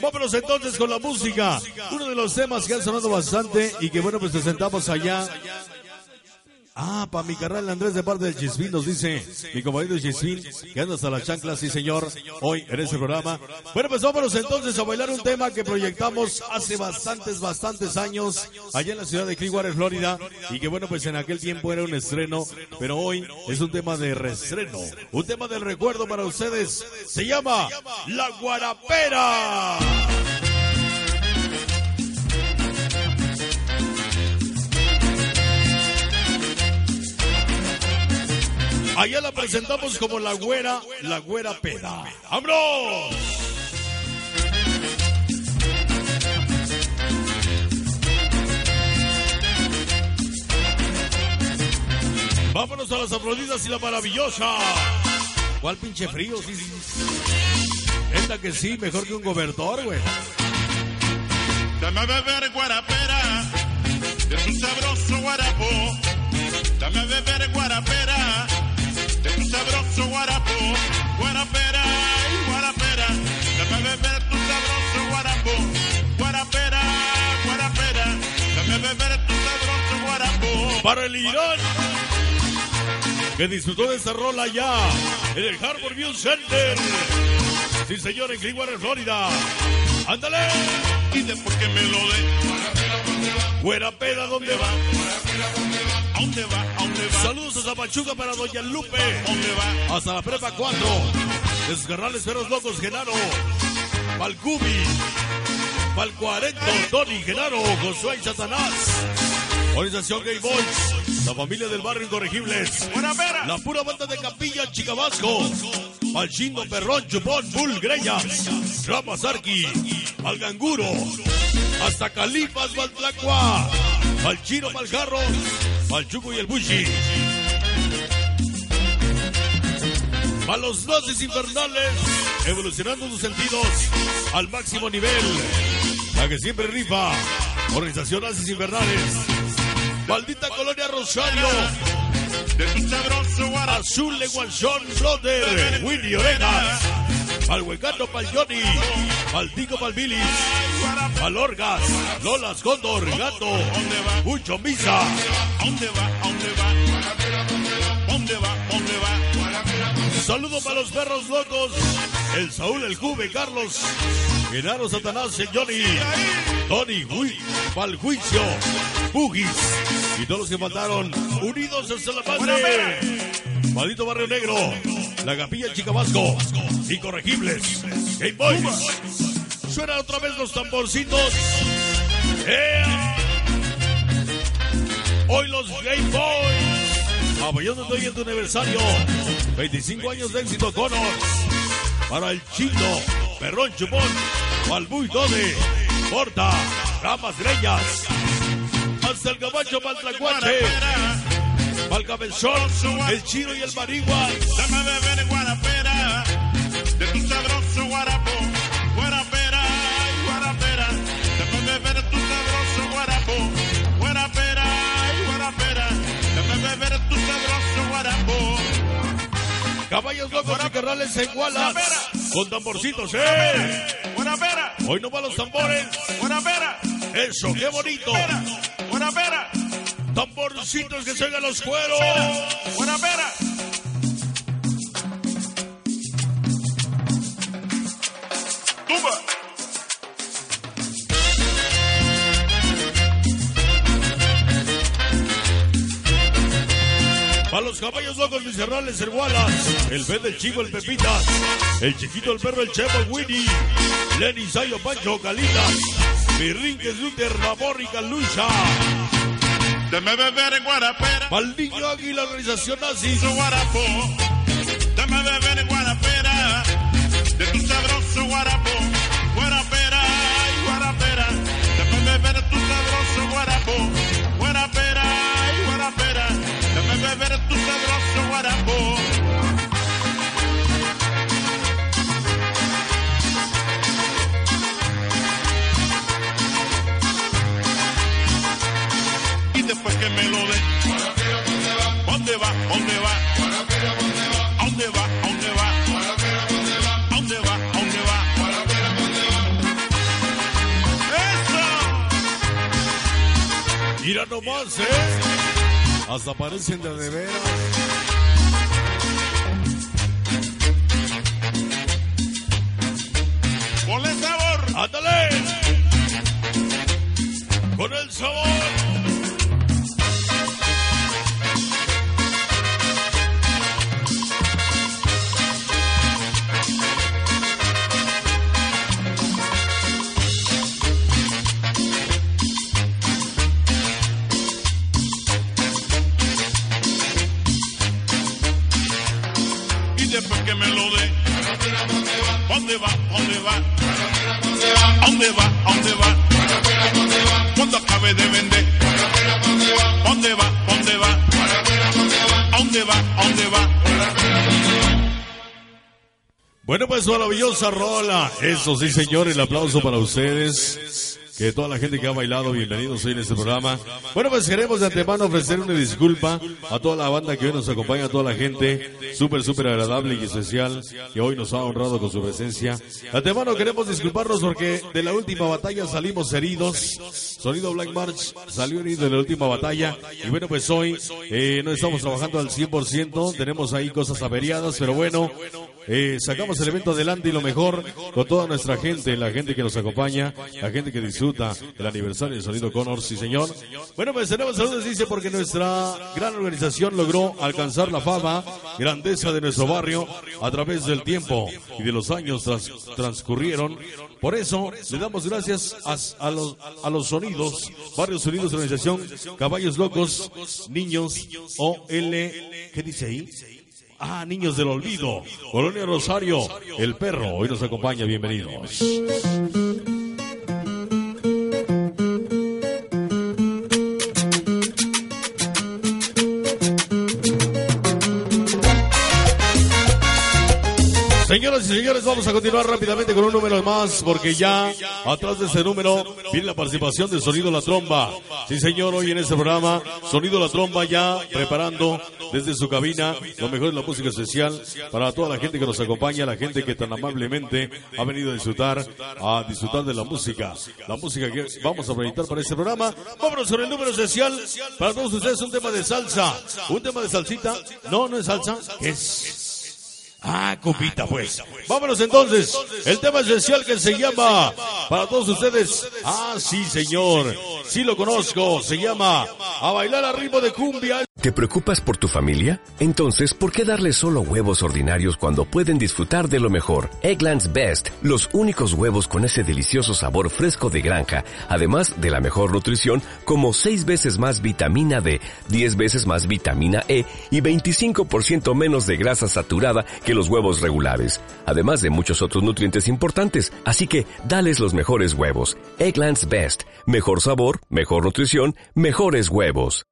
Vámonos entonces con la música. Uno de los temas que han sonado bastante y que bueno, pues presentamos allá Ah, para mi carnal Andrés de parte del Chisvín nos dice, mi compañero Chisvín, que anda hasta la chancla, sí señor, hoy en este programa. Bueno, pues vámonos entonces a bailar un tema que proyectamos hace bastantes, bastantes años allá en la ciudad de Clearwater, Florida, y que bueno, pues en aquel tiempo era un estreno, pero hoy es un tema de reestreno, un tema del recuerdo para ustedes, se llama La Guarapera. Allá la presentamos como la güera, la güera peda. ¡Vámonos! Vámonos a las Afroditas y la maravillosa. ¿Cuál pinche frío? Sí, sí. Esta que sí, mejor que un gobernador, güey. Dame a beber guarapera de tu sabroso guarapo. Dame a beber guarapera Para el Irán. Que disfrutó de esta rola ya en el Harbor View Center. Sí, señor, en Clearwater, Florida. ¡Ándale! Y después que me lo dé. Güera peda, ¿dónde va? ¿A dónde va? ¿A dónde va? Saludos a Zapachuca para Doña Lupe. ¿A dónde va? Hasta la prepa 4. Desgarrales Perros Locos, Genaro. Palcubi. Pal 40, Tony, Genaro, Josué y Satanás. Organización Gay Boys. La familia del barrio Incorregibles. La pura banda de Capilla, Chicabasco. Al Chingo Perrón, Chupón, Bull, Greñas. Ramas Arqui. Al Ganguro. Hasta Califas, Baltlacua. Al Chino, Maljarro. Al Chuco y el Bushi. A los nazis infernales, evolucionando sus sentidos al máximo nivel. La que siempre rifa. Organización Nazis Infernales. Maldita Colonia Rosario. De tu sabroso. Azul de Guanchón, Brother, Willy Orejas, al Huecano pal Johnny, al Tico pal Billy, al Orgas, Lolas Cóndor, Gato, Mucho Misa, ¿A dónde va? ¿A dónde va? ¿A dónde va? ¿A dónde va? saludo para los perros locos, el Saúl, el Cube, Carlos, Genaro Satanás, el Johnny, Tony, Hui, pal Juicio, Bugis, y todos los que faltaron, unidos hasta la madre. Maldito Barrio Negro, la Capilla Chicabasco, Incorregibles, Game Boys. Suenan otra vez los tamborcitos. ¡Ea! Hoy los Game Boys. Apoyándote hoy en tu aniversario. 25 años de éxito Connor. Para el chino, Perrón Chupón, Balbuy Dode, Porta, Ramas Greñas. Hasta el caballo Maltlacuache. Malcabezón, el chino y el marigua. Dame beber guarapera de tu sabroso guarapo. Guarapera guarapera. Dame beber tu sabroso guarapo. Guarapera guarapera. Dame beber tu sabroso guarapo. Caballos locos y carnales en Wallace. Con tamborcitos, ¡eh! Hoy no van los tambores. guarapera, Eso, qué bonito. guarapera, Tamborcitos que se oigan los cueros. guarapera. Tumba. Para los caballos locos miserrables, el Wallace. El Ben del Chico, el Pepitas. El chiquito, el perro, el Chevo, el Winnie. Lenny, Sayo, Pancho, Calitas. Mirrinques, Luther, Vapor y Calucha. Dame a beber guarapera. Para niño águila, organización nazi. Su guarapo. Que me lo dé. ¿Dónde va? ¿Dónde va? ¿A dónde va? ¿A dónde va? ¿A dónde va? ¿A dónde va? ¡Eso! Mira nomás, ¿eh? Hasta parecen de de veras. ¡Ponle sabor! ¡Ándale! Con el sabor. Después que me lo dé. ¿Dónde va? ¿Dónde va? ¿A dónde va? ¿A dónde va? Cuando acabe de vender. ¿Dónde va? ¿Dónde va? ¿A dónde va? ¿A dónde va? Bueno, pues maravillosa rola. Eso sí, señor, el aplauso para ustedes. Que toda la gente que ha bailado, bienvenidos hoy en este programa. Bueno, pues queremos de antemano ofrecer una disculpa a toda la banda que hoy nos acompaña, a toda la gente súper, súper agradable y especial que hoy nos ha honrado con su presencia. De antemano queremos disculparnos porque de la última batalla salimos heridos. Sonido Black March salió herido de la última batalla. Y bueno, pues hoy eh, no estamos trabajando al 100%, tenemos ahí cosas averiadas, pero bueno, eh, sacamos el evento adelante y lo mejor con toda nuestra gente, la gente que nos acompaña, la gente que disfruta el aniversario de Sonido Connor, sí señor. Bueno, pues tenemos saludos, dice, porque nuestra gran organización logró alcanzar la fama, grandeza de nuestro barrio a través del tiempo y de los años tras- transcurrieron. Por eso le damos gracias a, a los, a los sonidos, Barrios Unidos Organización, Caballos Locos, Niños, OL, ¿qué dice ahí? Ah, Niños del Olvido, Colonia Rosario, El Perro, hoy nos acompaña, bienvenidos. Y señores, vamos a continuar rápidamente con un número más, porque ya atrás de ese número viene la participación de Sonido La Tromba. Sí, señor, hoy en este programa, Sonido La Tromba ya preparando desde su cabina lo mejor de la música especial para toda la gente que nos acompaña, la gente que tan amablemente ha venido a disfrutar, a disfrutar de la música. La música que vamos a proyectar para este programa. Vámonos con el número especial para todos ustedes, un tema de salsa, un tema de salsita. No, no es salsa, ¿qué es? Ah, cupita, pues. Vámonos entonces. El tema esencial que se llama, para todos ustedes, ah, sí, señor. Sí lo conozco. Se llama A bailar al ritmo de cumbia. ¿Te preocupas por tu familia? Entonces, ¿por qué darles solo huevos ordinarios cuando pueden disfrutar de lo mejor? Eggland's Best, los únicos huevos con ese delicioso sabor fresco de granja, además de la mejor nutrición, como 6 veces más vitamina D, 10 veces más vitamina E y 25% menos de grasa saturada que los huevos regulares, además de muchos otros nutrientes importantes. Así que, dales los mejores huevos. Eggland's Best, mejor sabor, mejor nutrición, mejores huevos.